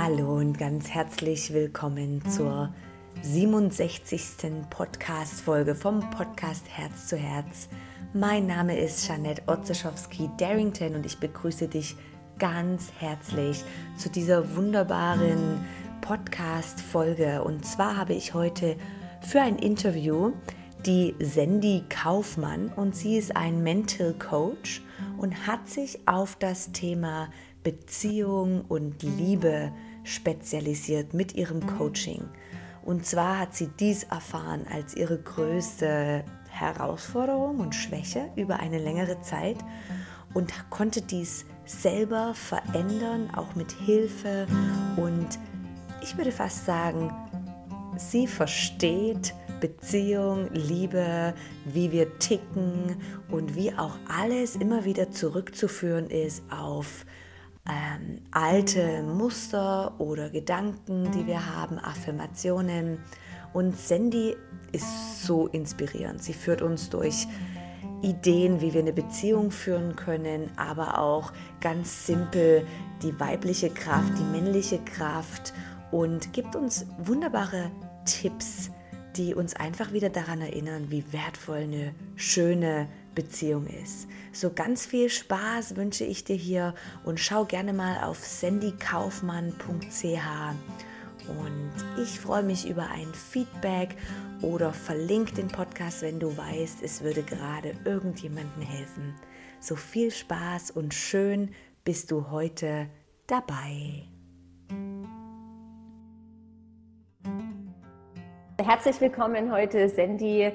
Hallo und ganz herzlich willkommen zur 67. Podcast-Folge vom Podcast Herz zu Herz. Mein Name ist Janette Otzeschowski-Darrington und ich begrüße dich ganz herzlich zu dieser wunderbaren Podcast-Folge. Und zwar habe ich heute für ein Interview die Sandy Kaufmann und sie ist ein Mental Coach und hat sich auf das Thema Beziehung und Liebe spezialisiert mit ihrem Coaching. Und zwar hat sie dies erfahren als ihre größte Herausforderung und Schwäche über eine längere Zeit und konnte dies selber verändern, auch mit Hilfe. Und ich würde fast sagen, sie versteht Beziehung, Liebe, wie wir ticken und wie auch alles immer wieder zurückzuführen ist auf ähm, alte Muster oder Gedanken, die wir haben, Affirmationen. Und Sandy ist so inspirierend. Sie führt uns durch Ideen, wie wir eine Beziehung führen können, aber auch ganz simpel die weibliche Kraft, die männliche Kraft und gibt uns wunderbare Tipps, die uns einfach wieder daran erinnern, wie wertvoll eine schöne Beziehung ist. So ganz viel Spaß wünsche ich dir hier und schau gerne mal auf sandykaufmann.ch und ich freue mich über ein Feedback oder verlink den Podcast, wenn du weißt, es würde gerade irgendjemandem helfen. So viel Spaß und schön bist du heute dabei. Herzlich willkommen heute, Sandy.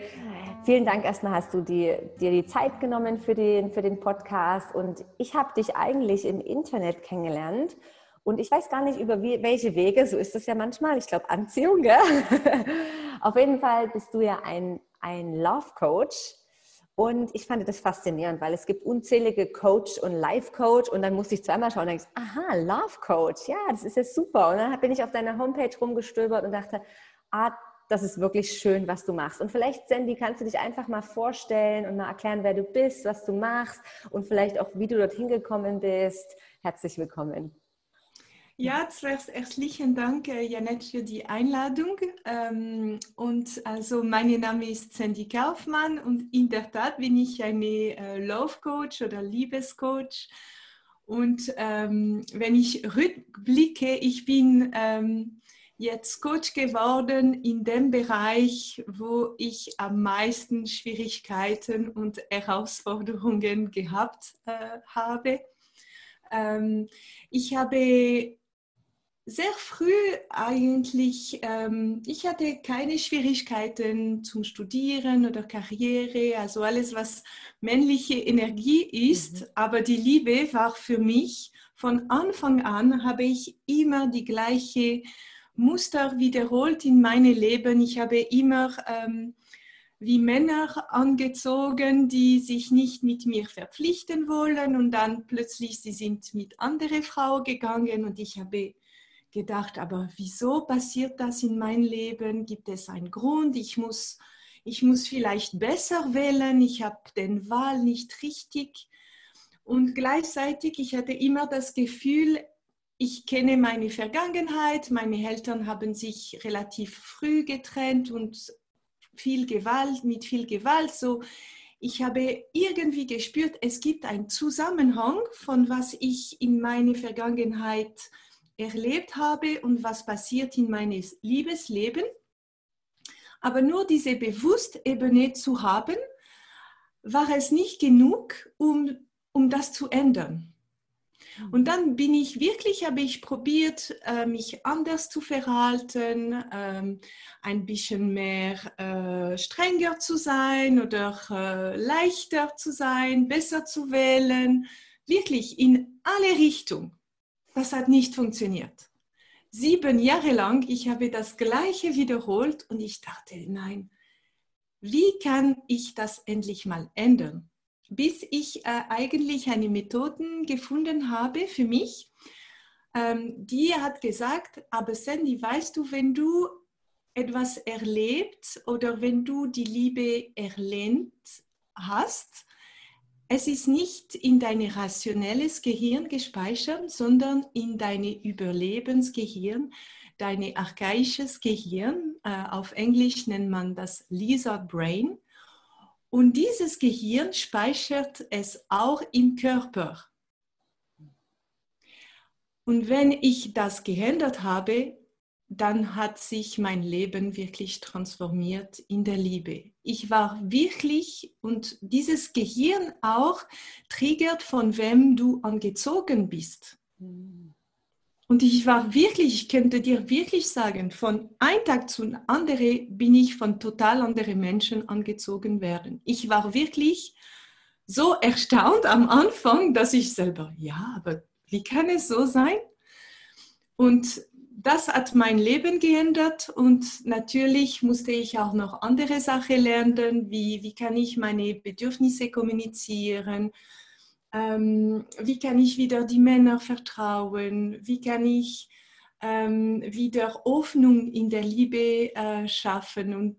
Vielen Dank erstmal, hast du die, dir die Zeit genommen für den, für den Podcast. Und ich habe dich eigentlich im Internet kennengelernt. Und ich weiß gar nicht über wie, welche Wege, so ist es ja manchmal. Ich glaube, Anziehung, gell? Auf jeden Fall bist du ja ein, ein Love Coach. Und ich fand das faszinierend, weil es gibt unzählige Coach und Life Coach und dann musste ich zweimal schauen und denkst, aha, Love Coach, ja, das ist ja super. Und dann bin ich auf deiner Homepage rumgestöbert und dachte, ah, das ist wirklich schön, was du machst. Und vielleicht, Sandy, kannst du dich einfach mal vorstellen und mal erklären, wer du bist, was du machst und vielleicht auch, wie du dorthin gekommen bist. Herzlich willkommen. Ja, zuerst herzlichen Dank, äh, Janette, für die Einladung. Ähm, und also, mein Name ist Sandy Kaufmann und in der Tat bin ich eine äh, Love Coach oder Liebescoach. Und ähm, wenn ich rückblicke, ich bin ähm, jetzt Coach geworden in dem Bereich, wo ich am meisten Schwierigkeiten und Herausforderungen gehabt äh, habe. Ähm, ich habe sehr früh eigentlich, ähm, ich hatte keine Schwierigkeiten zum Studieren oder Karriere, also alles, was männliche Energie ist, mhm. aber die Liebe war für mich, von Anfang an habe ich immer die gleiche Muster wiederholt in meinem Leben. Ich habe immer ähm, wie Männer angezogen, die sich nicht mit mir verpflichten wollen und dann plötzlich sie sind mit andere Frau gegangen und ich habe gedacht, aber wieso passiert das in meinem Leben? Gibt es einen Grund? Ich muss, ich muss vielleicht besser wählen. Ich habe den Wahl nicht richtig. Und gleichzeitig, ich hatte immer das Gefühl, ich kenne meine Vergangenheit. Meine Eltern haben sich relativ früh getrennt und viel Gewalt, mit viel Gewalt. So, ich habe irgendwie gespürt, es gibt einen Zusammenhang von was ich in meiner Vergangenheit erlebt habe und was passiert in meinem Liebesleben. Aber nur diese Bewusstebene zu haben, war es nicht genug, um, um das zu ändern. Und dann bin ich wirklich, habe ich probiert, äh, mich anders zu verhalten, ähm, ein bisschen mehr äh, strenger zu sein oder äh, leichter zu sein, besser zu wählen, wirklich in alle Richtungen. Das hat nicht funktioniert. Sieben Jahre lang, ich habe das Gleiche wiederholt und ich dachte, nein, wie kann ich das endlich mal ändern? Bis ich äh, eigentlich eine Methode gefunden habe für mich. Ähm, die hat gesagt, aber Sandy, weißt du, wenn du etwas erlebt oder wenn du die Liebe erlernt hast, es ist nicht in dein rationelles Gehirn gespeichert, sondern in dein Überlebensgehirn, dein archaisches Gehirn. Äh, auf Englisch nennt man das Lizard Brain. Und dieses Gehirn speichert es auch im Körper. Und wenn ich das geändert habe, dann hat sich mein Leben wirklich transformiert in der Liebe. Ich war wirklich, und dieses Gehirn auch triggert, von wem du angezogen bist. Und ich war wirklich, ich könnte dir wirklich sagen, von einem Tag zum anderen bin ich von total anderen Menschen angezogen werden. Ich war wirklich so erstaunt am Anfang, dass ich selber, ja, aber wie kann es so sein? Und das hat mein Leben geändert und natürlich musste ich auch noch andere Sachen lernen, wie, wie kann ich meine Bedürfnisse kommunizieren, ähm, wie kann ich wieder die Männer vertrauen, wie kann ich ähm, wieder Hoffnung in der Liebe äh, schaffen. Und,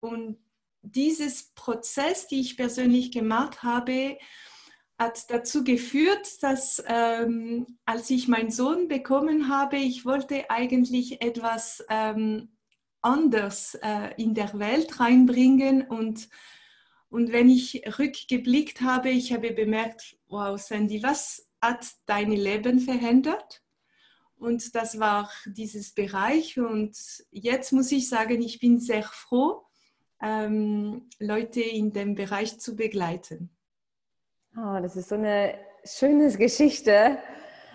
und dieses Prozess, den ich persönlich gemacht habe, hat dazu geführt, dass ähm, als ich meinen Sohn bekommen habe, ich wollte eigentlich etwas ähm, anders äh, in der Welt reinbringen und und wenn ich rückgeblickt habe, ich habe bemerkt, wow, Sandy, was hat dein Leben verändert? Und das war dieses Bereich. Und jetzt muss ich sagen, ich bin sehr froh, ähm, Leute in dem Bereich zu begleiten. Oh, das ist so eine schöne Geschichte.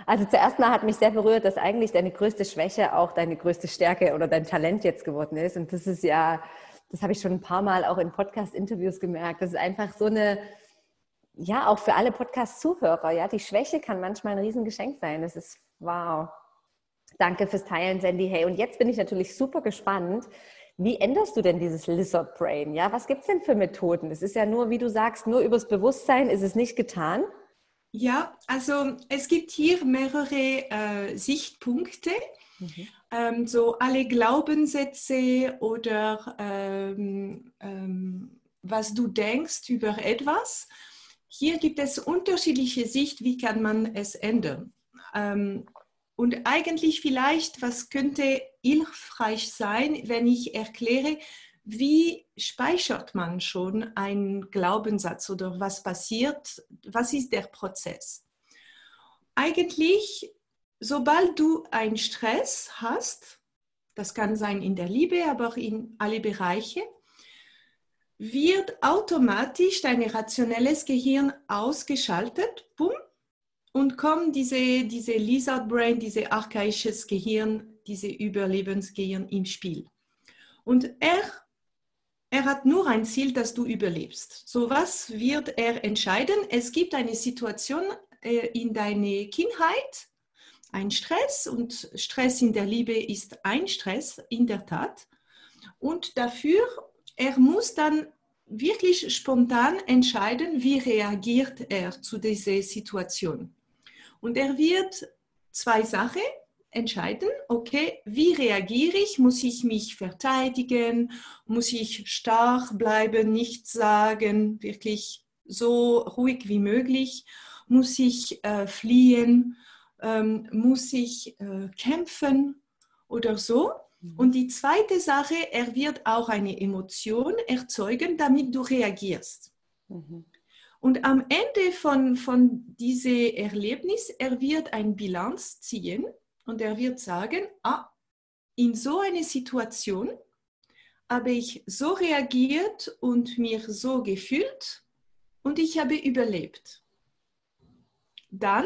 Also zuerst mal hat mich sehr berührt, dass eigentlich deine größte Schwäche auch deine größte Stärke oder dein Talent jetzt geworden ist. Und das ist ja, das habe ich schon ein paar Mal auch in Podcast-Interviews gemerkt. Das ist einfach so eine, ja, auch für alle Podcast-Zuhörer, ja, die Schwäche kann manchmal ein Riesengeschenk sein. Das ist wow. Danke fürs Teilen, Sandy. Hey, und jetzt bin ich natürlich super gespannt, wie änderst du denn dieses Lizard Brain? Ja, was gibt es denn für Methoden? Es ist ja nur, wie du sagst, nur übers Bewusstsein ist es nicht getan. Ja, also es gibt hier mehrere äh, Sichtpunkte. Mhm. Ähm, so alle Glaubenssätze oder ähm, ähm, was du denkst über etwas. Hier gibt es unterschiedliche Sicht, wie kann man es ändern. Ähm, und eigentlich vielleicht, was könnte hilfreich sein, wenn ich erkläre, wie speichert man schon einen Glaubenssatz oder was passiert, was ist der Prozess? Eigentlich, sobald du einen Stress hast, das kann sein in der Liebe, aber auch in alle Bereiche, wird automatisch dein rationelles Gehirn ausgeschaltet, bumm, und kommt diese, diese Lizard Brain, diese archaisches Gehirn, diese Überlebensgehirn im Spiel. Und er, er hat nur ein Ziel, dass du überlebst. So was wird er entscheiden? Es gibt eine Situation äh, in deiner Kindheit, ein Stress und Stress in der Liebe ist ein Stress in der Tat. Und dafür, er muss dann wirklich spontan entscheiden, wie reagiert er zu dieser Situation. Und er wird zwei Sachen entscheiden. Okay, wie reagiere ich? Muss ich mich verteidigen? Muss ich stark bleiben, nichts sagen, wirklich so ruhig wie möglich? Muss ich äh, fliehen? Ähm, muss ich äh, kämpfen oder so? Mhm. Und die zweite Sache, er wird auch eine Emotion erzeugen, damit du reagierst. Mhm. Und am Ende von, von diesem Erlebnis, er wird eine Bilanz ziehen und er wird sagen, ah, in so einer Situation habe ich so reagiert und mir so gefühlt und ich habe überlebt. Dann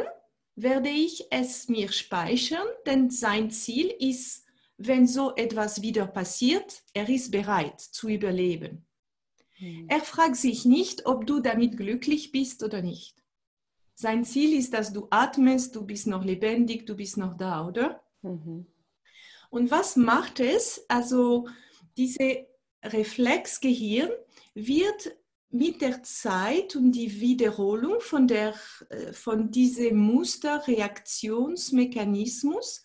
werde ich es mir speichern, denn sein Ziel ist, wenn so etwas wieder passiert, er ist bereit zu überleben. Mhm. Er fragt sich nicht, ob du damit glücklich bist oder nicht. Sein Ziel ist, dass du atmest, du bist noch lebendig, du bist noch da, oder? Mhm. Und was macht es? Also diese Reflexgehirn wird mit der Zeit und die Wiederholung von, der, äh, von diesem Musterreaktionsmechanismus,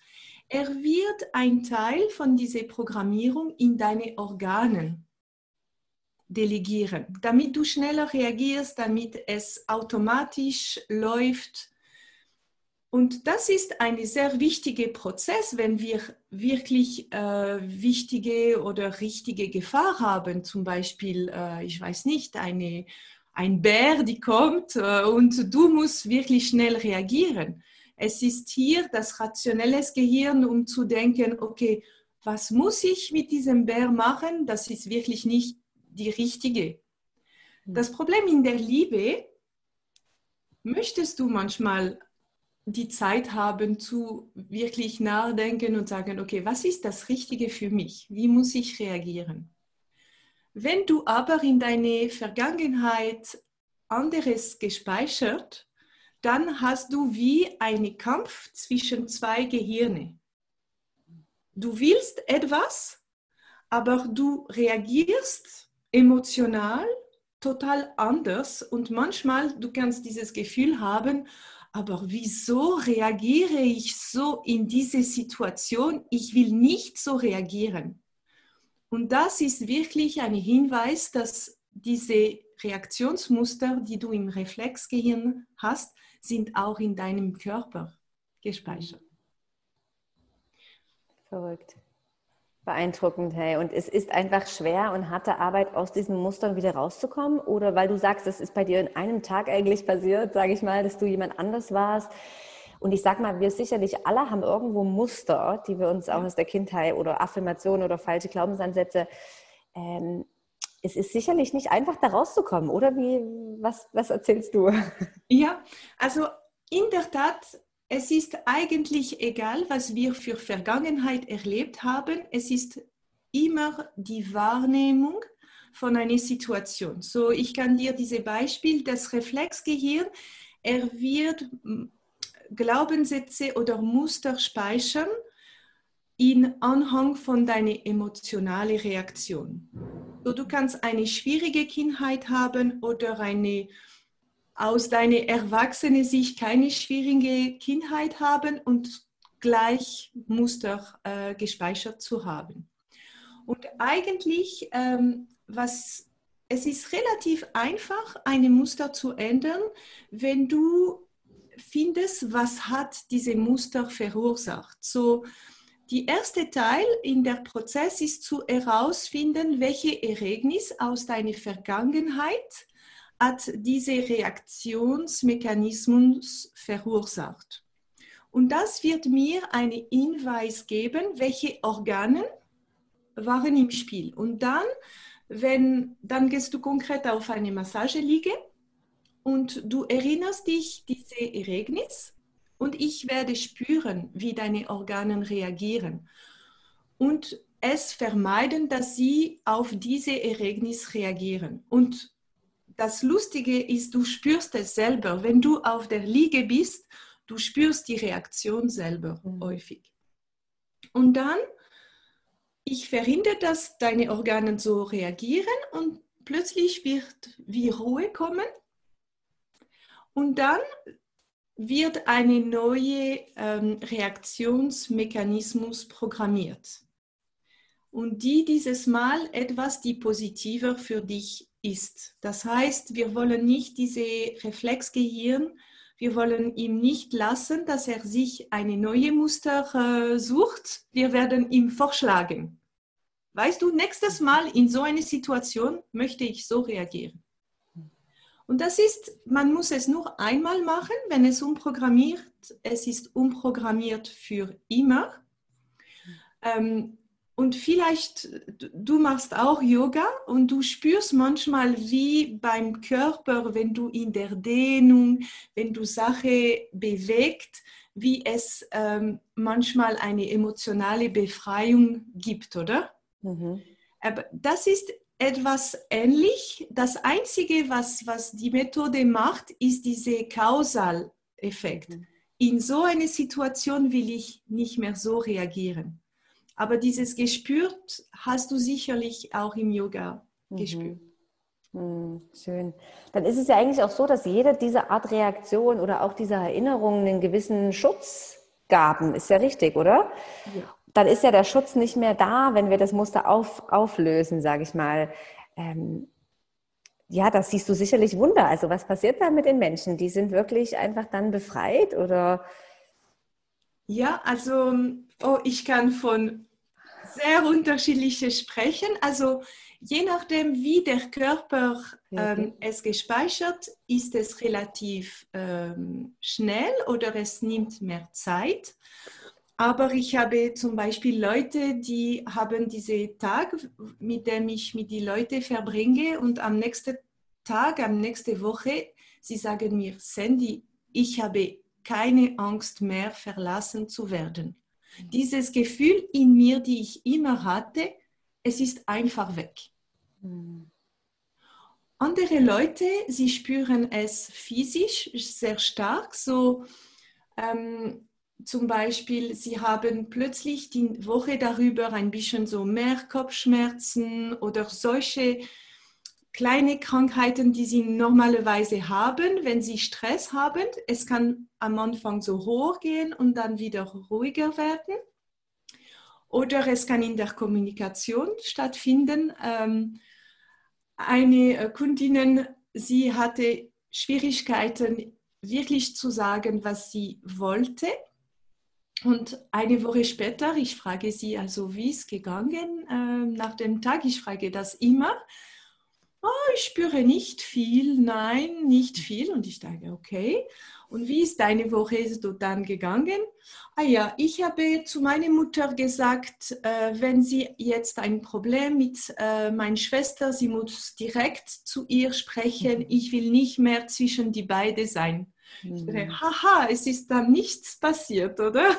er wird ein Teil von dieser Programmierung in deine Organen. delegieren, damit du schneller reagierst, damit es automatisch läuft. Und das ist ein sehr wichtiger Prozess, wenn wir wirklich äh, wichtige oder richtige Gefahr haben, zum Beispiel, äh, ich weiß nicht, eine, ein Bär, die kommt äh, und du musst wirklich schnell reagieren. Es ist hier das rationelle Gehirn, um zu denken, okay, was muss ich mit diesem Bär machen? Das ist wirklich nicht die richtige. Hm. Das Problem in der Liebe, möchtest du manchmal die Zeit haben zu wirklich nachdenken und sagen, okay, was ist das Richtige für mich? Wie muss ich reagieren? Wenn du aber in deine Vergangenheit anderes gespeichert, dann hast du wie einen Kampf zwischen zwei Gehirne. Du willst etwas, aber du reagierst emotional total anders und manchmal du kannst dieses Gefühl haben, aber wieso reagiere ich so in diese Situation? Ich will nicht so reagieren. Und das ist wirklich ein Hinweis, dass diese Reaktionsmuster, die du im Reflexgehirn hast, sind auch in deinem Körper gespeichert. Verrückt. Beeindruckend, hey. Und es ist einfach schwer und harte Arbeit, aus diesen Mustern wieder rauszukommen? Oder weil du sagst, es ist bei dir in einem Tag eigentlich passiert, sage ich mal, dass du jemand anders warst. Und ich sag mal, wir sicherlich alle haben irgendwo Muster, die wir uns auch aus der Kindheit oder Affirmationen oder falsche Glaubensansätze ähm, es ist sicherlich nicht einfach, da rauszukommen, oder wie, was, was erzählst du? Ja, also in der Tat, es ist eigentlich egal, was wir für Vergangenheit erlebt haben. Es ist immer die Wahrnehmung von einer Situation. So, ich kann dir dieses Beispiel, das Reflexgehirn, er wird hm, Glaubenssätze oder Muster speichern in Anhang von deiner emotionalen Reaktion. So, du kannst eine schwierige Kindheit haben oder eine aus deiner erwachsenen Sicht keine schwierige Kindheit haben und gleich Muster äh, gespeichert zu haben. Und eigentlich, ähm, was, es ist relativ einfach, eine Muster zu ändern, wenn du findest, was hat diese Muster verursacht. So, die erste Teil in der Prozess ist zu herausfinden, welche Ereignis aus deiner Vergangenheit hat diese Reaktionsmechanismus verursacht. Und das wird mir einen Hinweis geben, welche Organe waren im Spiel. Und dann, wenn, dann gehst du konkret auf eine Massageliege und du erinnerst dich diese Ereignis und ich werde spüren, wie deine Organe reagieren und es vermeiden, dass sie auf diese Ereignis reagieren. Und das Lustige ist, du spürst es selber. Wenn du auf der Liege bist, du spürst die Reaktion selber mhm. häufig. Und dann, ich verhindere, dass deine Organe so reagieren und plötzlich wird wie Ruhe kommen. Und dann wird eine neue ähm, Reaktionsmechanismus programmiert. Und die dieses Mal etwas, die positiver für dich ist. Das heißt, wir wollen nicht diese Reflexgehirn, wir wollen ihm nicht lassen, dass er sich eine neue Muster äh, sucht. Wir werden ihm vorschlagen. Weißt du, nächstes Mal in so einer Situation möchte ich so reagieren. Und das ist, man muss es nur einmal machen, wenn es umprogrammiert, es ist umprogrammiert für immer. Ähm, und vielleicht, du machst auch Yoga und du spürst manchmal wie beim Körper, wenn du in der Dehnung, wenn du Sache bewegt, wie es ähm, manchmal eine emotionale Befreiung gibt, oder? Mhm. Aber das ist etwas ähnlich. Das Einzige, was, was die Methode macht, ist dieser Kausaleffekt. Mhm. In so einer Situation will ich nicht mehr so reagieren. Aber dieses gespürt hast du sicherlich auch im Yoga mhm. gespürt. Mhm. Schön. Dann ist es ja eigentlich auch so, dass jede dieser Art Reaktion oder auch dieser Erinnerungen einen gewissen Schutz gaben. Ist ja richtig, oder? Ja dann ist ja der Schutz nicht mehr da, wenn wir das Muster auf, auflösen, sage ich mal. Ähm, ja, das siehst du sicherlich Wunder. Also was passiert da mit den Menschen? Die sind wirklich einfach dann befreit oder? Ja, also oh, ich kann von sehr unterschiedlichen sprechen. Also je nachdem, wie der Körper ähm, es gespeichert, ist es relativ ähm, schnell oder es nimmt mehr Zeit. Aber ich habe zum Beispiel Leute, die haben diese Tag, mit dem ich mit die Leute verbringe und am nächsten Tag, am nächsten Woche, sie sagen mir, Sandy, ich habe keine Angst mehr, verlassen zu werden. Dieses Gefühl in mir, die ich immer hatte, es ist einfach weg. Mhm. Andere Leute, sie spüren es physisch sehr stark, so ähm, zum Beispiel, sie haben plötzlich die Woche darüber ein bisschen so mehr Kopfschmerzen oder solche kleine Krankheiten, die sie normalerweise haben, wenn sie Stress haben. Es kann am Anfang so hoch gehen und dann wieder ruhiger werden. Oder es kann in der Kommunikation stattfinden. Ähm, eine Kundin, sie hatte Schwierigkeiten, wirklich zu sagen, was sie wollte. Und eine Woche später, ich frage sie also, wie es gegangen äh, nach dem Tag? Ich frage das immer. Oh, ich spüre nicht viel, nein, nicht viel. Und ich sage, okay. Und wie ist deine Woche so dann gegangen? Ah ja, ich habe zu meiner Mutter gesagt, äh, wenn sie jetzt ein Problem mit äh, meiner Schwester, sie muss direkt zu ihr sprechen. Ich will nicht mehr zwischen die beiden sein. Mhm. Haha, es ist dann nichts passiert, oder?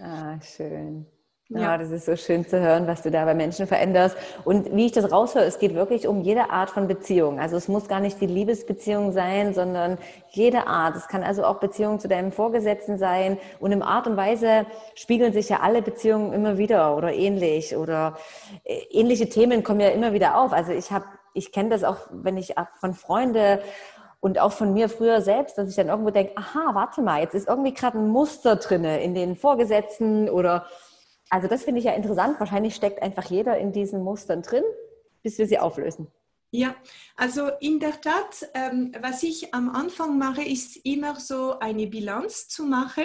Ah, schön. Ja. ja. das ist so schön zu hören, was du da bei Menschen veränderst. Und wie ich das raushöre, es geht wirklich um jede Art von Beziehung. Also es muss gar nicht die Liebesbeziehung sein, sondern jede Art. Es kann also auch Beziehung zu deinem Vorgesetzten sein. Und in Art und Weise spiegeln sich ja alle Beziehungen immer wieder oder ähnlich. Oder äh, ähnliche Themen kommen ja immer wieder auf. Also ich habe, ich kenne das auch, wenn ich von Freunden und auch von mir früher selbst, dass ich dann irgendwo denke, aha, warte mal, jetzt ist irgendwie gerade ein Muster drinne in den Vorgesetzten oder also das finde ich ja interessant. Wahrscheinlich steckt einfach jeder in diesen Mustern drin, bis wir sie auflösen. Ja, also in der Tat, ähm, was ich am Anfang mache, ist immer so eine Bilanz zu machen.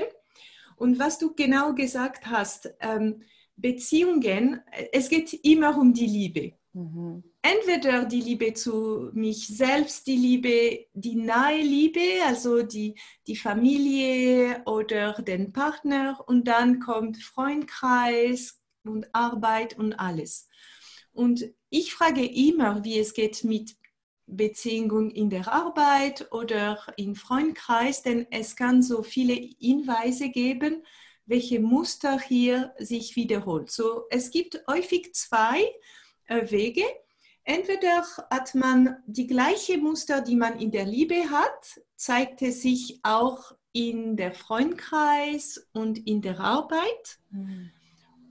Und was du genau gesagt hast, ähm, Beziehungen, es geht immer um die Liebe. Mhm. Entweder die Liebe zu mich selbst, die Liebe, die nahe Liebe, also die, die Familie oder den Partner und dann kommt Freundkreis und Arbeit und alles. Und ich frage immer, wie es geht mit Beziehungen in der Arbeit oder im Freundkreis, denn es kann so viele Hinweise geben, welche Muster hier sich wiederholt. So, es gibt häufig zwei äh, Wege. Entweder hat man die gleiche Muster, die man in der Liebe hat, zeigt es sich auch in der Freundkreis und in der Arbeit.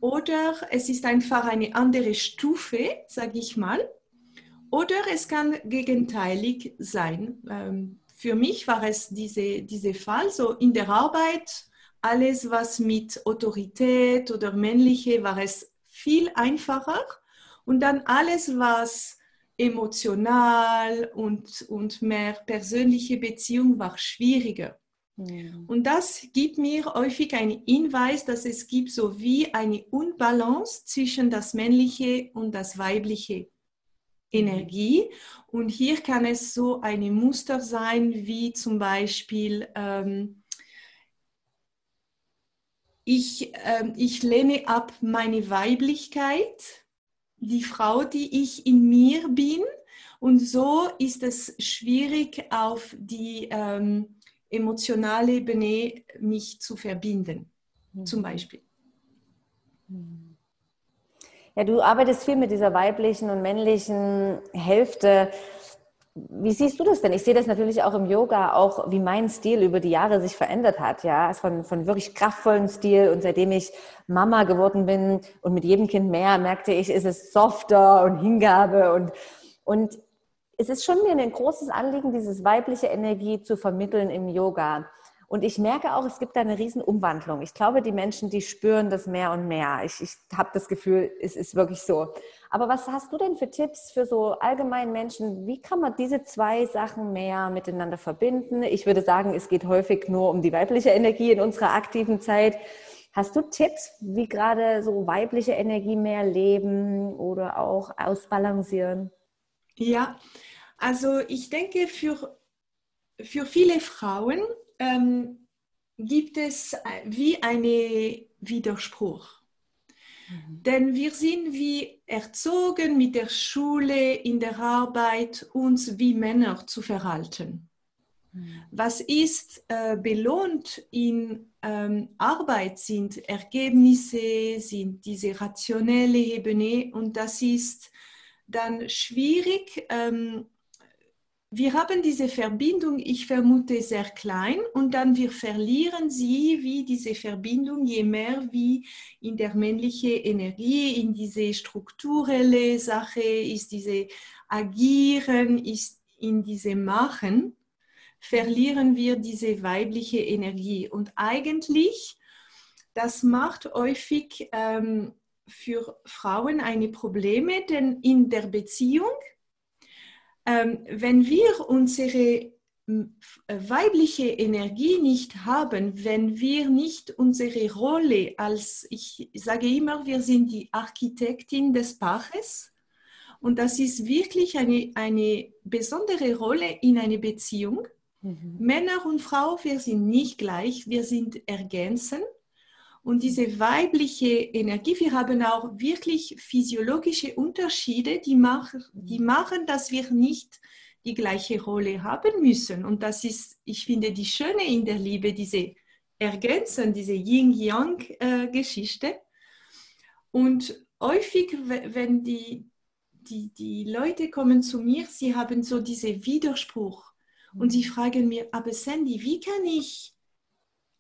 Oder es ist einfach eine andere Stufe, sage ich mal. Oder es kann gegenteilig sein. Ähm, für mich war es diese, diese Fall, so in der Arbeit, alles was mit Autorität oder männliche, war es viel einfacher. Und dann alles, was emotional und, und mehr persönliche Beziehung war schwieriger. Mhm. Und das gibt mir häufig einen Hinweis, dass es gibt so wie eine Unbalance zwischen das männliche und das weibliche Energie. Und hier kann es so ein Muster sein, wie zum Beispiel, ähm, ich, ähm, ich lehne ab meine Weiblichkeit die Frau, die ich in mir bin. Und so ist es schwierig, auf die ähm, emotionale Ebene mich zu verbinden, mhm. zum Beispiel. Ja, du arbeitest viel mit dieser weiblichen und männlichen Hälfte. Wie siehst du das denn? Ich sehe das natürlich auch im Yoga, auch wie mein Stil über die Jahre sich verändert hat. Ja, von, von wirklich kraftvollen Stil und seitdem ich Mama geworden bin und mit jedem Kind mehr, merkte ich, ist es softer und Hingabe und, und es ist schon mir ein großes Anliegen, dieses weibliche Energie zu vermitteln im Yoga. Und ich merke auch, es gibt da eine riesen Umwandlung. Ich glaube, die Menschen, die spüren das mehr und mehr. Ich, ich habe das Gefühl, es ist wirklich so. Aber was hast du denn für Tipps für so allgemein Menschen? Wie kann man diese zwei Sachen mehr miteinander verbinden? Ich würde sagen, es geht häufig nur um die weibliche Energie in unserer aktiven Zeit. Hast du Tipps, wie gerade so weibliche Energie mehr leben oder auch ausbalancieren? Ja, also ich denke, für, für viele Frauen ähm, gibt es äh, wie einen Widerspruch. Mhm. Denn wir sind wie erzogen mit der Schule, in der Arbeit, uns wie Männer zu verhalten. Mhm. Was ist äh, belohnt in ähm, Arbeit sind Ergebnisse, sind diese rationelle Ebene und das ist dann schwierig, ähm, wir haben diese Verbindung, ich vermute, sehr klein und dann wir verlieren sie wie diese Verbindung, je mehr wie in der männlichen Energie, in diese strukturelle Sache, ist diese Agieren, ist in diese Machen, verlieren wir diese weibliche Energie. Und eigentlich, das macht häufig ähm, für Frauen eine Probleme, denn in der Beziehung, wenn wir unsere weibliche Energie nicht haben, wenn wir nicht unsere Rolle als, ich sage immer, wir sind die Architektin des Paares und das ist wirklich eine, eine besondere Rolle in einer Beziehung. Mhm. Männer und Frauen, wir sind nicht gleich, wir sind ergänzend und diese weibliche Energie, wir haben auch wirklich physiologische Unterschiede, die machen, die machen, dass wir nicht die gleiche Rolle haben müssen. Und das ist, ich finde, die Schöne in der Liebe, diese Ergänzung, diese Yin-Yang-Geschichte. Und häufig, wenn die, die, die Leute kommen zu mir, sie haben so diesen Widerspruch und sie fragen mir, aber Sandy, wie kann ich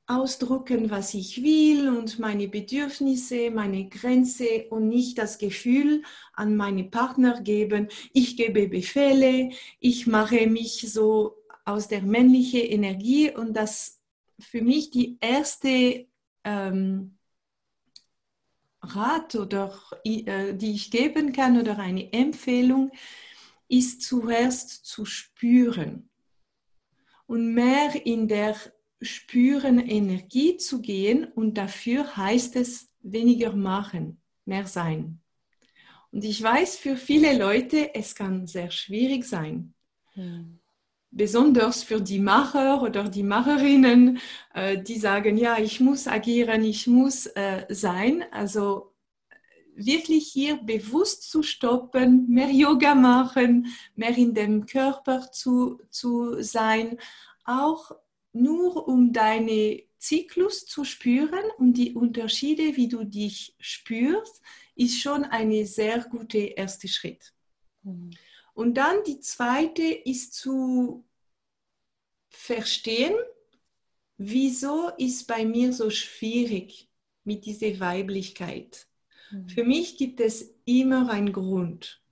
ausdrücken, was ich will und meine Bedürfnisse, meine Grenze und nicht das Gefühl an meine Partner geben, ich gebe Befehle, ich mache mich so aus der männlichen Energie und das für mich die erste ähm, Rat oder äh, die ich geben kann oder eine Empfehlung ist zuerst zu spüren. Und mehr in der spüren, Energie zu gehen und dafür heißt es weniger machen, mehr sein. Und ich weiß, für viele Leute, es kann sehr schwierig sein. Hm. Besonders für die Macher oder die Macherinnen, äh, die sagen, ja, ich muss agieren, ich muss äh, sein. Also wirklich hier bewusst zu stoppen, mehr Yoga machen, mehr in dem Körper zu, zu sein, auch nur um deine Zyklus zu spüren und die Unterschiede, wie du dich spürst, ist schon ein sehr guter erster Schritt. Mhm. Und dann die zweite ist zu verstehen, wieso ist bei mir so schwierig mit dieser Weiblichkeit. Mhm. Für mich gibt es immer einen Grund.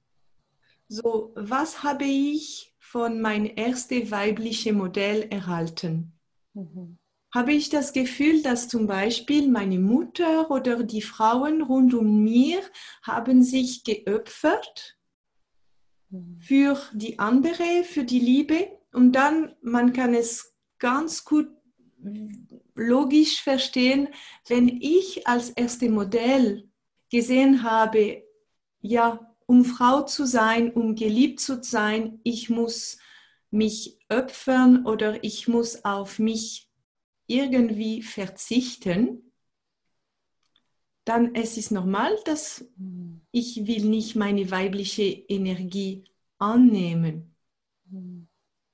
So, was habe ich von meinem ersten weiblichen Modell erhalten? Mhm. Habe ich das Gefühl, dass zum Beispiel meine Mutter oder die Frauen rund um mir haben sich geopfert mhm. für die andere, für die Liebe und dann man kann es ganz gut logisch verstehen, wenn ich als erste Modell gesehen habe, ja, um Frau zu sein, um geliebt zu sein, ich muss mich opfern oder ich muss auf mich irgendwie verzichten, dann es ist normal, dass ich will nicht meine weibliche Energie annehmen.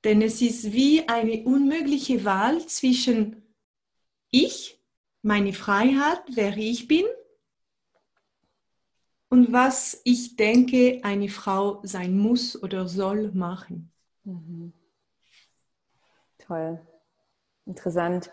Denn es ist wie eine unmögliche Wahl zwischen ich, meine Freiheit, wer ich bin, und was ich denke, eine Frau sein muss oder soll machen. Mhm. Toll, interessant.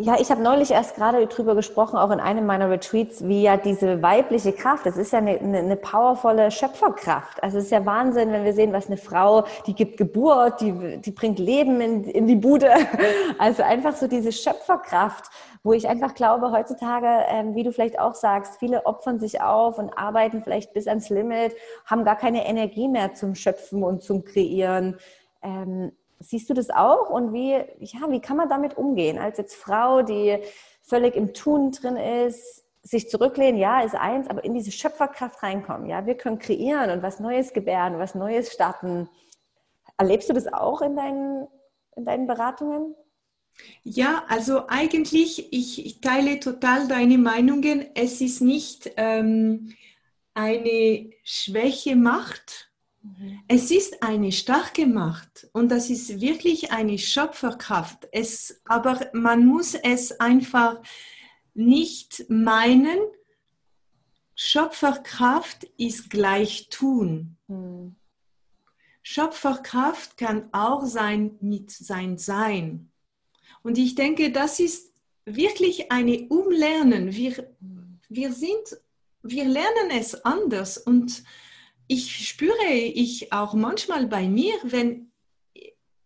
Ja, ich habe neulich erst gerade drüber gesprochen, auch in einem meiner Retreats, wie ja diese weibliche Kraft, das ist ja eine, eine, eine powervolle Schöpferkraft. Also es ist ja Wahnsinn, wenn wir sehen, was eine Frau, die gibt Geburt, die, die bringt Leben in, in die Bude. Also einfach so diese Schöpferkraft, wo ich einfach glaube, heutzutage, ähm, wie du vielleicht auch sagst, viele opfern sich auf und arbeiten vielleicht bis ans Limit, haben gar keine Energie mehr zum Schöpfen und zum Kreieren. Ähm, Siehst du das auch? Und wie, ja, wie kann man damit umgehen? Als jetzt Frau, die völlig im Tun drin ist, sich zurücklehnen, ja, ist eins, aber in diese Schöpferkraft reinkommen. Ja, wir können kreieren und was Neues gebären, was Neues starten. Erlebst du das auch in deinen, in deinen Beratungen? Ja, also eigentlich, ich, ich teile total deine Meinungen. Es ist nicht ähm, eine Schwäche Macht. Es ist eine starke Macht und das ist wirklich eine Schöpferkraft. Es, aber man muss es einfach nicht meinen, Schöpferkraft ist gleich tun. Schöpferkraft kann auch sein mit sein Sein. Und ich denke, das ist wirklich eine Umlernen. Wir, wir sind, wir lernen es anders und ich spüre ich auch manchmal bei mir, wenn,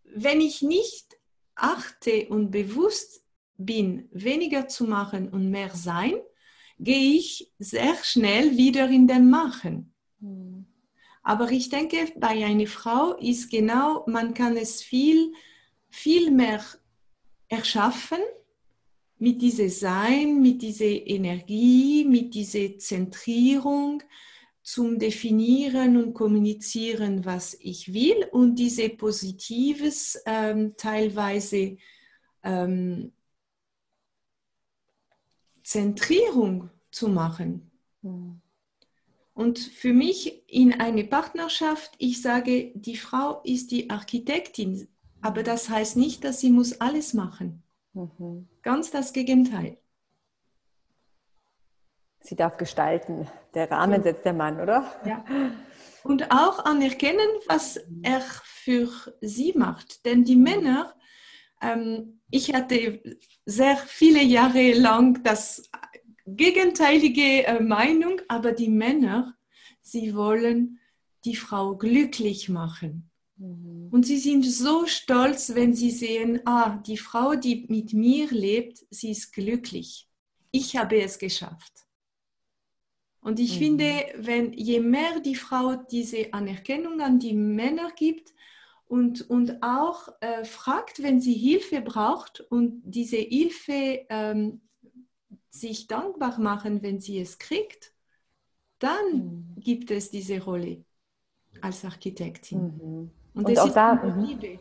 wenn ich nicht achte und bewusst bin, weniger zu machen und mehr sein, gehe ich sehr schnell wieder in den Machen. Mhm. Aber ich denke, bei einer Frau ist genau, man kann es viel, viel mehr erschaffen mit diesem Sein, mit dieser Energie, mit dieser Zentrierung, zum Definieren und Kommunizieren, was ich will und diese positives ähm, teilweise ähm, Zentrierung zu machen. Mhm. Und für mich in eine Partnerschaft, ich sage, die Frau ist die Architektin, aber das heißt nicht, dass sie muss alles machen. Mhm. Ganz das Gegenteil. Sie darf gestalten. Der Rahmen setzt der Mann, oder? Ja. Und auch anerkennen, was er für sie macht. Denn die Männer, ähm, ich hatte sehr viele Jahre lang das gegenteilige äh, Meinung, aber die Männer, sie wollen die Frau glücklich machen. Mhm. Und sie sind so stolz, wenn sie sehen, ah, die Frau, die mit mir lebt, sie ist glücklich. Ich habe es geschafft. Und ich mhm. finde, wenn je mehr die Frau diese Anerkennung an die Männer gibt und, und auch äh, fragt, wenn sie Hilfe braucht und diese Hilfe ähm, sich dankbar machen, wenn sie es kriegt, dann mhm. gibt es diese Rolle als Architektin. Mhm. Und, und, das ist da, mhm. Liebe.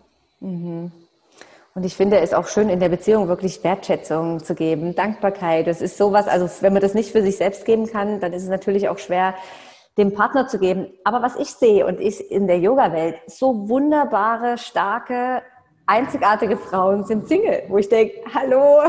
Und ich finde es auch schön, in der Beziehung wirklich Wertschätzung zu geben, Dankbarkeit. Das ist sowas, also wenn man das nicht für sich selbst geben kann, dann ist es natürlich auch schwer, dem Partner zu geben. Aber was ich sehe und ich in der Yoga-Welt, so wunderbare, starke, einzigartige Frauen sind Single, wo ich denke, hallo,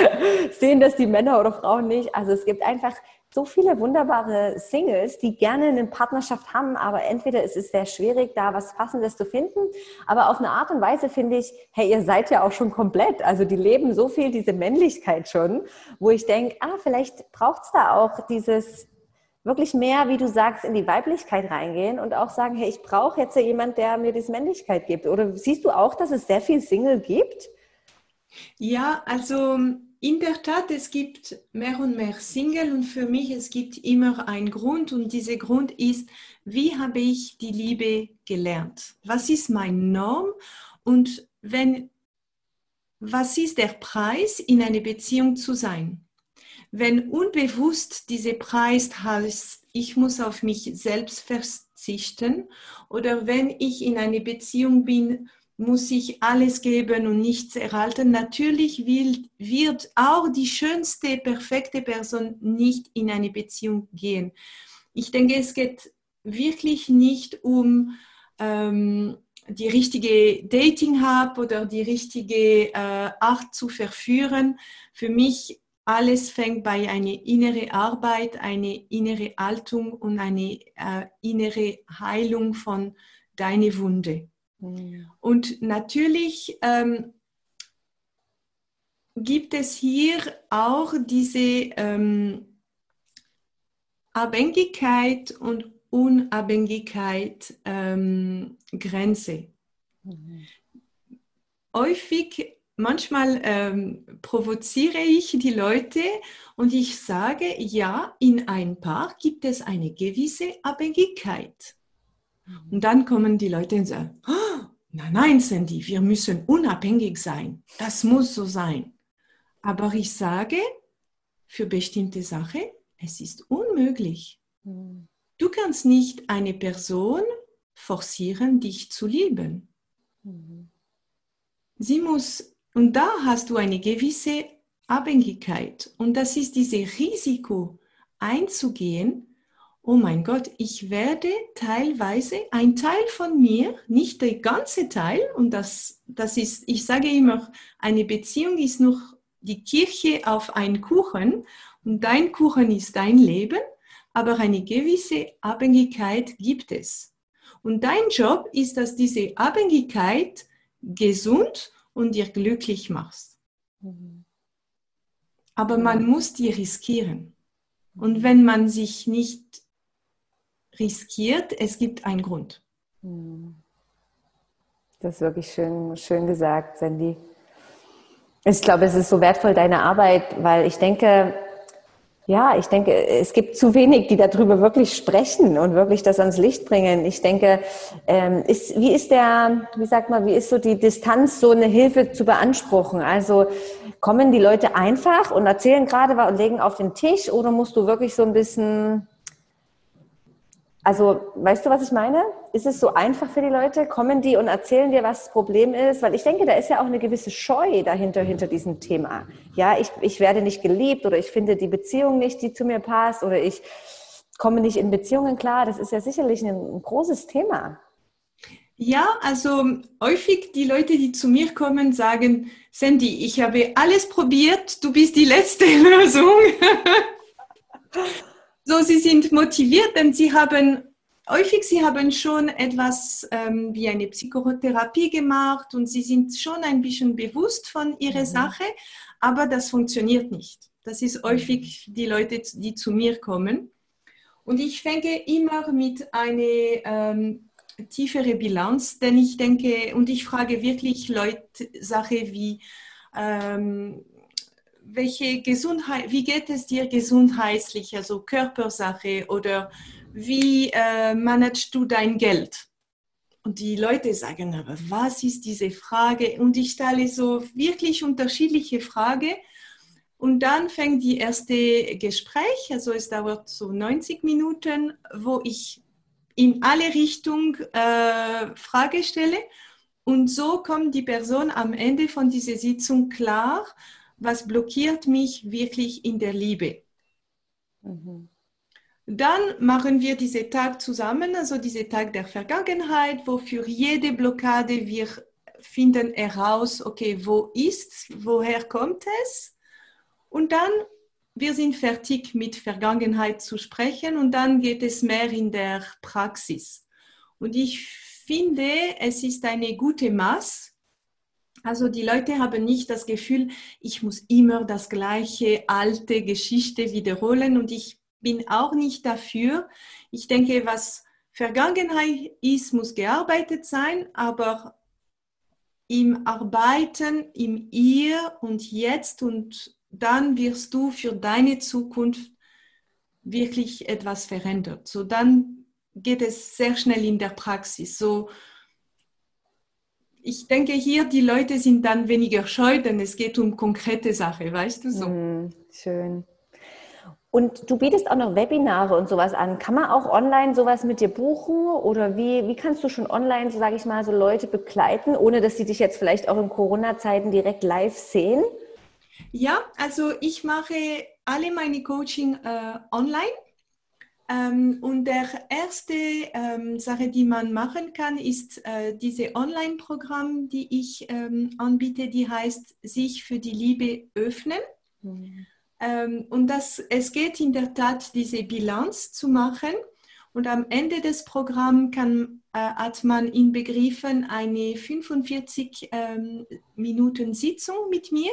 sehen das die Männer oder Frauen nicht? Also es gibt einfach so viele wunderbare Singles, die gerne eine Partnerschaft haben, aber entweder ist es sehr schwierig, da was Passendes zu finden, aber auf eine Art und Weise finde ich, hey, ihr seid ja auch schon komplett, also die leben so viel diese Männlichkeit schon, wo ich denke, ah, vielleicht braucht es da auch dieses wirklich mehr, wie du sagst, in die Weiblichkeit reingehen und auch sagen, hey, ich brauche jetzt jemand, der mir diese Männlichkeit gibt. Oder siehst du auch, dass es sehr viel Single gibt? Ja, also in der Tat, es gibt mehr und mehr Single und für mich es gibt immer einen Grund und dieser Grund ist, wie habe ich die Liebe gelernt? Was ist mein Norm und wenn was ist der Preis in einer Beziehung zu sein? Wenn unbewusst dieser Preis heißt, ich muss auf mich selbst verzichten oder wenn ich in einer Beziehung bin, muss ich alles geben und nichts erhalten. Natürlich will, wird auch die schönste, perfekte Person nicht in eine Beziehung gehen. Ich denke, es geht wirklich nicht um ähm, die richtige Dating-Hub oder die richtige äh, Art zu verführen. Für mich alles fängt bei einer inneren Arbeit, eine innere Haltung und eine äh, innere Heilung von deiner Wunde. Mhm. Und natürlich, ähm, gibt es hier auch diese ähm, Abhängigkeit und Unabhängigkeit ähm, Grenze. Mhm. Häufig, manchmal ähm, provoziere ich die Leute und ich sage, ja, in ein Paar gibt es eine gewisse Abhängigkeit. Und dann kommen die Leute und sagen, oh, nein, nein, Sandy, wir müssen unabhängig sein. Das muss so sein. Aber ich sage, für bestimmte Sachen, es ist unmöglich. Du kannst nicht eine Person forcieren, dich zu lieben. Sie muss, und da hast du eine gewisse Abhängigkeit. Und das ist dieses Risiko einzugehen. Oh mein Gott, ich werde teilweise ein Teil von mir, nicht der ganze Teil, und das, das ist, ich sage immer, eine Beziehung ist noch die Kirche auf einen Kuchen und dein Kuchen ist dein Leben, aber eine gewisse Abhängigkeit gibt es. Und dein Job ist, dass diese Abhängigkeit gesund und dir glücklich machst. Mhm. Aber man muss die riskieren. Und wenn man sich nicht riskiert, es gibt einen Grund. Mhm. Das ist wirklich schön, schön gesagt, Sandy. Ich glaube, es ist so wertvoll, deine Arbeit, weil ich denke, ja, ich denke, es gibt zu wenig, die darüber wirklich sprechen und wirklich das ans Licht bringen. Ich denke, ähm, ist, wie ist der, wie sagt man, wie ist so die Distanz, so eine Hilfe zu beanspruchen? Also kommen die Leute einfach und erzählen gerade was und legen auf den Tisch oder musst du wirklich so ein bisschen also, weißt du, was ich meine? Ist es so einfach für die Leute? Kommen die und erzählen dir, was das Problem ist? Weil ich denke, da ist ja auch eine gewisse Scheu dahinter, hinter diesem Thema. Ja, ich, ich werde nicht geliebt oder ich finde die Beziehung nicht, die zu mir passt oder ich komme nicht in Beziehungen klar. Das ist ja sicherlich ein, ein großes Thema. Ja, also häufig die Leute, die zu mir kommen, sagen, Sandy, ich habe alles probiert, du bist die letzte Lösung. So, sie sind motiviert, denn sie haben häufig, sie haben schon etwas ähm, wie eine Psychotherapie gemacht und sie sind schon ein bisschen bewusst von ihrer mhm. Sache, aber das funktioniert nicht. Das ist mhm. häufig die Leute, die zu mir kommen. Und ich fange immer mit einer ähm, tiefere Bilanz, denn ich denke und ich frage wirklich Leute Sache wie ähm, welche Gesundheit, wie geht es dir gesundheitlich, also Körpersache oder wie äh, managst du dein Geld? Und die Leute sagen, aber was ist diese Frage? Und ich stelle so wirklich unterschiedliche Fragen. Und dann fängt die erste Gespräch, also es dauert so 90 Minuten, wo ich in alle Richtungen äh, Frage stelle. Und so kommt die Person am Ende von dieser Sitzung klar, was blockiert mich wirklich in der Liebe. Mhm. Dann machen wir diesen Tag zusammen, also diesen Tag der Vergangenheit, wo für jede Blockade wir finden heraus, okay, wo ist, woher kommt es? Und dann, wir sind fertig mit Vergangenheit zu sprechen und dann geht es mehr in der Praxis. Und ich finde, es ist eine gute Maß, also die Leute haben nicht das Gefühl, ich muss immer das gleiche alte Geschichte wiederholen und ich bin auch nicht dafür. Ich denke, was Vergangenheit ist, muss gearbeitet sein, aber im Arbeiten, im Ihr und Jetzt und dann wirst du für deine Zukunft wirklich etwas verändert. So dann geht es sehr schnell in der Praxis. So ich denke hier, die Leute sind dann weniger scheu, denn es geht um konkrete Sachen, weißt du so. Mm, schön. Und du bietest auch noch Webinare und sowas an. Kann man auch online sowas mit dir buchen? Oder wie, wie kannst du schon online, so sage ich mal, so Leute begleiten, ohne dass sie dich jetzt vielleicht auch in Corona-Zeiten direkt live sehen? Ja, also ich mache alle meine Coaching äh, online. Ähm, und der erste ähm, Sache, die man machen kann, ist äh, diese Online-Programm, die ich ähm, anbiete, die heißt sich für die Liebe öffnen. Mhm. Und das, es geht in der Tat, diese Bilanz zu machen. Und am Ende des Programms kann, äh, hat man inbegriffen eine 45 ähm, Minuten Sitzung mit mir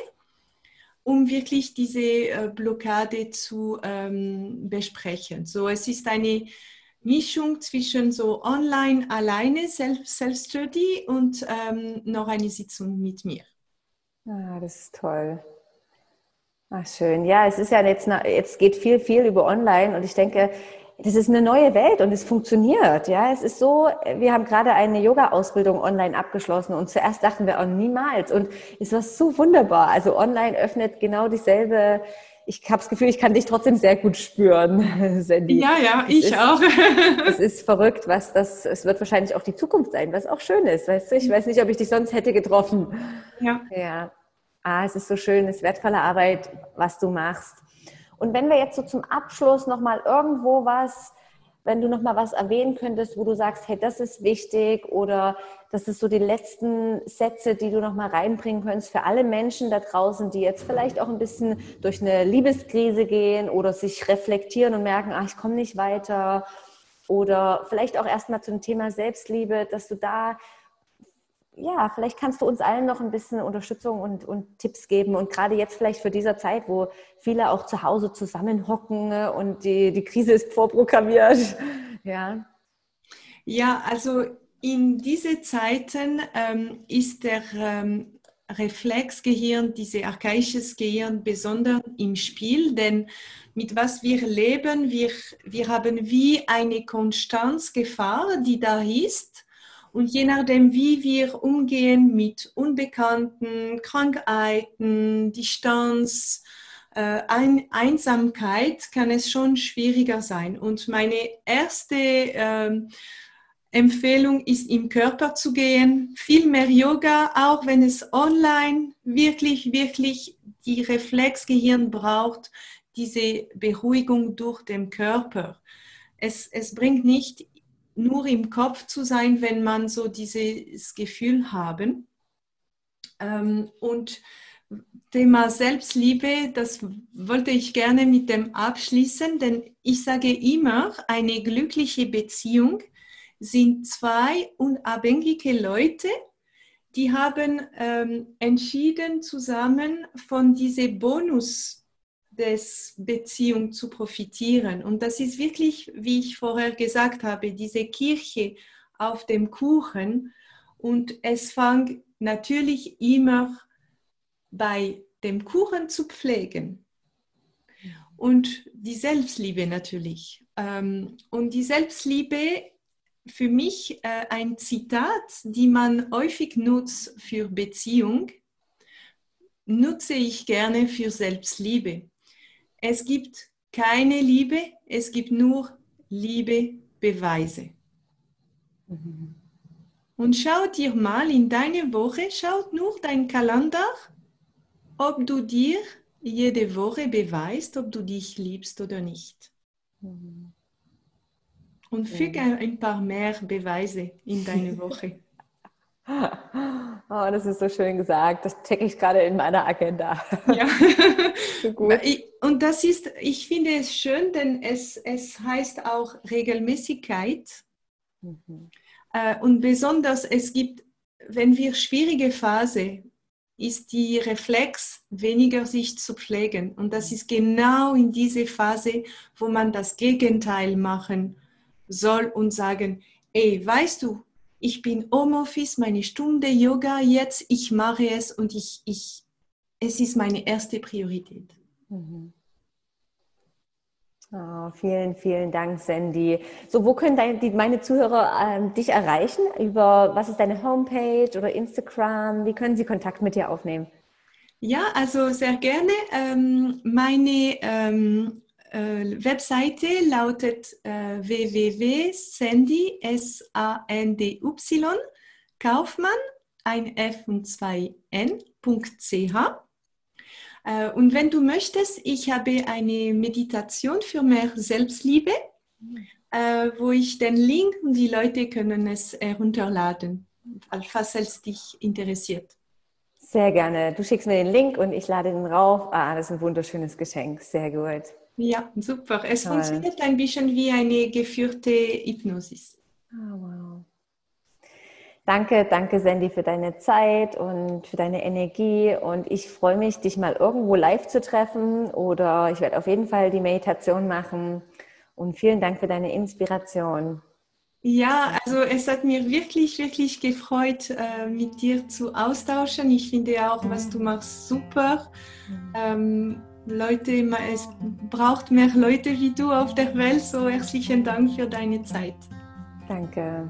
um wirklich diese äh, Blockade zu ähm, besprechen. So, es ist eine Mischung zwischen so online alleine, Self-Study und ähm, noch eine Sitzung mit mir. Ah, das ist toll. Ach, schön. Ja, es ist ja jetzt, jetzt geht viel, viel über online und ich denke, das ist eine neue Welt und es funktioniert. Ja, es ist so, wir haben gerade eine Yoga-Ausbildung online abgeschlossen und zuerst dachten wir auch niemals und es war so wunderbar. Also online öffnet genau dieselbe ich habe das Gefühl, ich kann dich trotzdem sehr gut spüren, Sandy. Ja, ja, ich ist, auch. es ist verrückt, was das, es wird wahrscheinlich auch die Zukunft sein, was auch schön ist, weißt du? Ich weiß nicht, ob ich dich sonst hätte getroffen. Ja. Ja. Ah, es ist so schön, es ist wertvolle Arbeit, was du machst. Und wenn wir jetzt so zum Abschluss nochmal irgendwo was, wenn du nochmal was erwähnen könntest, wo du sagst, hey, das ist wichtig oder das ist so die letzten Sätze, die du nochmal reinbringen könntest für alle Menschen da draußen, die jetzt vielleicht auch ein bisschen durch eine Liebeskrise gehen oder sich reflektieren und merken, ach, ich komme nicht weiter. Oder vielleicht auch erstmal zum Thema Selbstliebe, dass du da ja, vielleicht kannst du uns allen noch ein bisschen Unterstützung und, und Tipps geben. Und gerade jetzt vielleicht für dieser Zeit, wo viele auch zu Hause zusammenhocken ne, und die, die Krise ist vorprogrammiert. Ja. ja, also in diese Zeiten ähm, ist der ähm, Reflexgehirn, dieses archaisches Gehirn besonders im Spiel, denn mit was wir leben, wir, wir haben wie eine Konstanzgefahr, die da ist und je nachdem, wie wir umgehen mit Unbekannten, Krankheiten, Distanz, äh, Ein Einsamkeit, kann es schon schwieriger sein. Und meine erste äh, Empfehlung ist, im Körper zu gehen, viel mehr Yoga, auch wenn es online wirklich, wirklich die Reflexgehirn braucht, diese Beruhigung durch den Körper. Es, es bringt nicht nur im Kopf zu sein, wenn man so dieses Gefühl haben. Ähm, und Thema Selbstliebe, das wollte ich gerne mit dem abschließen, denn ich sage immer, eine glückliche Beziehung sind zwei unabhängige Leute, die haben ähm, entschieden, zusammen von diesem Bonus des Beziehung zu profitieren. Und das ist wirklich, wie ich vorher gesagt habe, diese Kirche auf dem Kuchen. Und es fängt natürlich immer bei dem Kuchen zu pflegen. Und die Selbstliebe natürlich. Ähm, und die Selbstliebe, für mich äh, ein Zitat, die man häufig nutzt für Beziehung, nutze ich gerne für Selbstliebe. Es gibt keine Liebe, es gibt nur Liebebeweise. Mhm. Und schau dir mal in deine Woche, schau nur dein Kalender, ob du dir jede Woche beweist, ob du dich liebst oder nicht. Mhm. Und füge ein paar mehr Beweise in deine Woche. Oh, das ist so schön gesagt. Das checke ich gerade in meiner Agenda. Ja. gut. Und das ist, ich finde es schön, denn es, es heißt auch Regelmäßigkeit. Mhm. Äh, und besonders, es gibt, wenn wir schwierige Phase, ist die Reflex weniger sich zu pflegen. Und das ist genau in diese Phase, wo man das Gegenteil machen soll und sagen, ey, weißt du, ich bin Homeoffice, meine Stunde Yoga jetzt, ich mache es und ich, ich, es ist meine erste Priorität. Mhm. Oh, vielen, vielen Dank, Sandy. So, wo können deine, die, meine Zuhörer ähm, dich erreichen? Über was ist deine Homepage oder Instagram? Wie können sie Kontakt mit dir aufnehmen? Ja, also sehr gerne. Ähm, meine ähm, äh, Webseite lautet äh, www.sandy, S-A-N-D-Y, Kaufmann, ein F und zwei N.ch. Äh, und wenn du möchtest, ich habe eine Meditation für mehr Selbstliebe, äh, wo ich den Link und die Leute können es herunterladen, falls es dich interessiert. Sehr gerne. Du schickst mir den Link und ich lade den rauf. Ah, das ist ein wunderschönes Geschenk. Sehr gut. Ja, super. Es Toll. funktioniert ein bisschen wie eine geführte Hypnosis. Oh, wow. Danke, danke Sandy für deine Zeit und für deine Energie. Und ich freue mich, dich mal irgendwo live zu treffen oder ich werde auf jeden Fall die Meditation machen. Und vielen Dank für deine Inspiration. Ja, also es hat mir wirklich, wirklich gefreut, äh, mit dir zu austauschen. Ich finde auch, was du machst, super. Ähm, Leute, es braucht mehr Leute wie du auf der Welt. So herzlichen Dank für deine Zeit. Danke.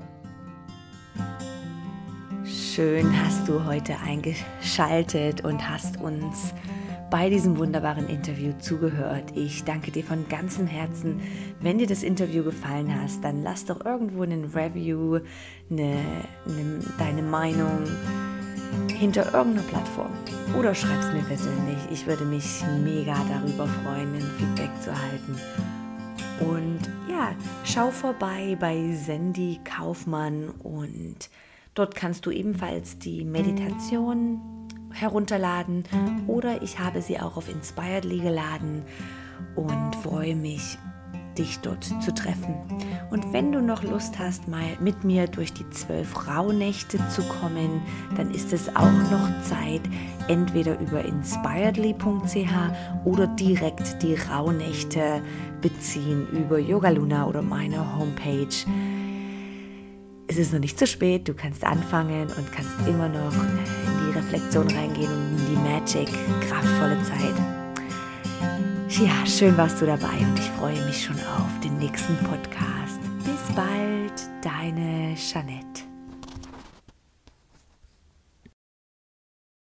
Schön hast du heute eingeschaltet und hast uns bei diesem wunderbaren Interview zugehört. Ich danke dir von ganzem Herzen. Wenn dir das Interview gefallen hast, dann lass doch irgendwo einen Review, eine, eine, deine Meinung hinter irgendeiner Plattform oder schreib es mir persönlich. Ich würde mich mega darüber freuen, ein Feedback zu erhalten. Und ja, schau vorbei bei Sandy Kaufmann und dort kannst du ebenfalls die Meditation herunterladen oder ich habe sie auch auf Inspiredly geladen und freue mich, dich dort zu treffen. Und wenn du noch Lust hast, mal mit mir durch die zwölf Rauhnächte zu kommen, dann ist es auch noch Zeit, entweder über inspiredly.ch oder direkt die Rauhnächte beziehen über Yoga Luna oder meine Homepage. Es ist noch nicht zu spät, du kannst anfangen und kannst immer noch in die Reflexion reingehen und in die Magic, kraftvolle Zeit. Ja, schön warst du dabei und ich freue mich schon auf den nächsten Podcast. Bis bald, deine Jeanette.